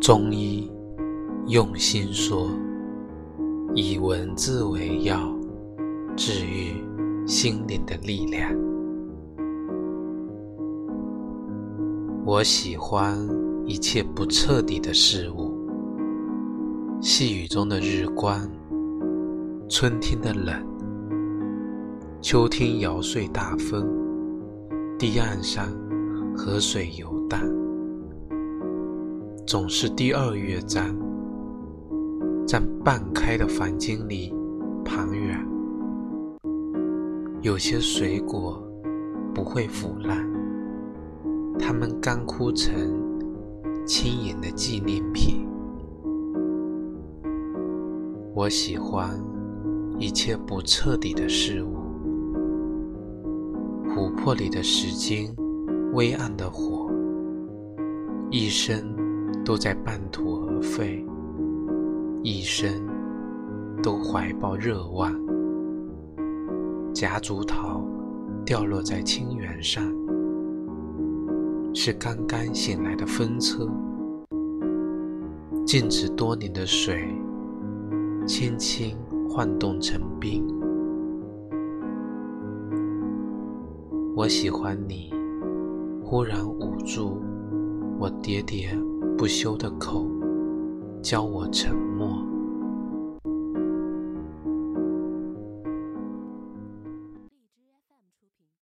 中医用心说，以文字为药，治愈心灵的力量。我喜欢一切不彻底的事物，细雨中的日光，春天的冷，秋天摇碎大风，堤岸上河水游荡，总是第二乐章，在半开的房间里盘旋。有些水果不会腐烂。它们干枯成轻盈的纪念品。我喜欢一切不彻底的事物。琥珀里的时间，微暗的火，一生都在半途而废，一生都怀抱热望。夹竹桃掉落在青原上。是刚刚醒来的风车，静止多年的水，轻轻晃动成冰。我喜欢你，忽然捂住我喋喋不休的口，教我沉默。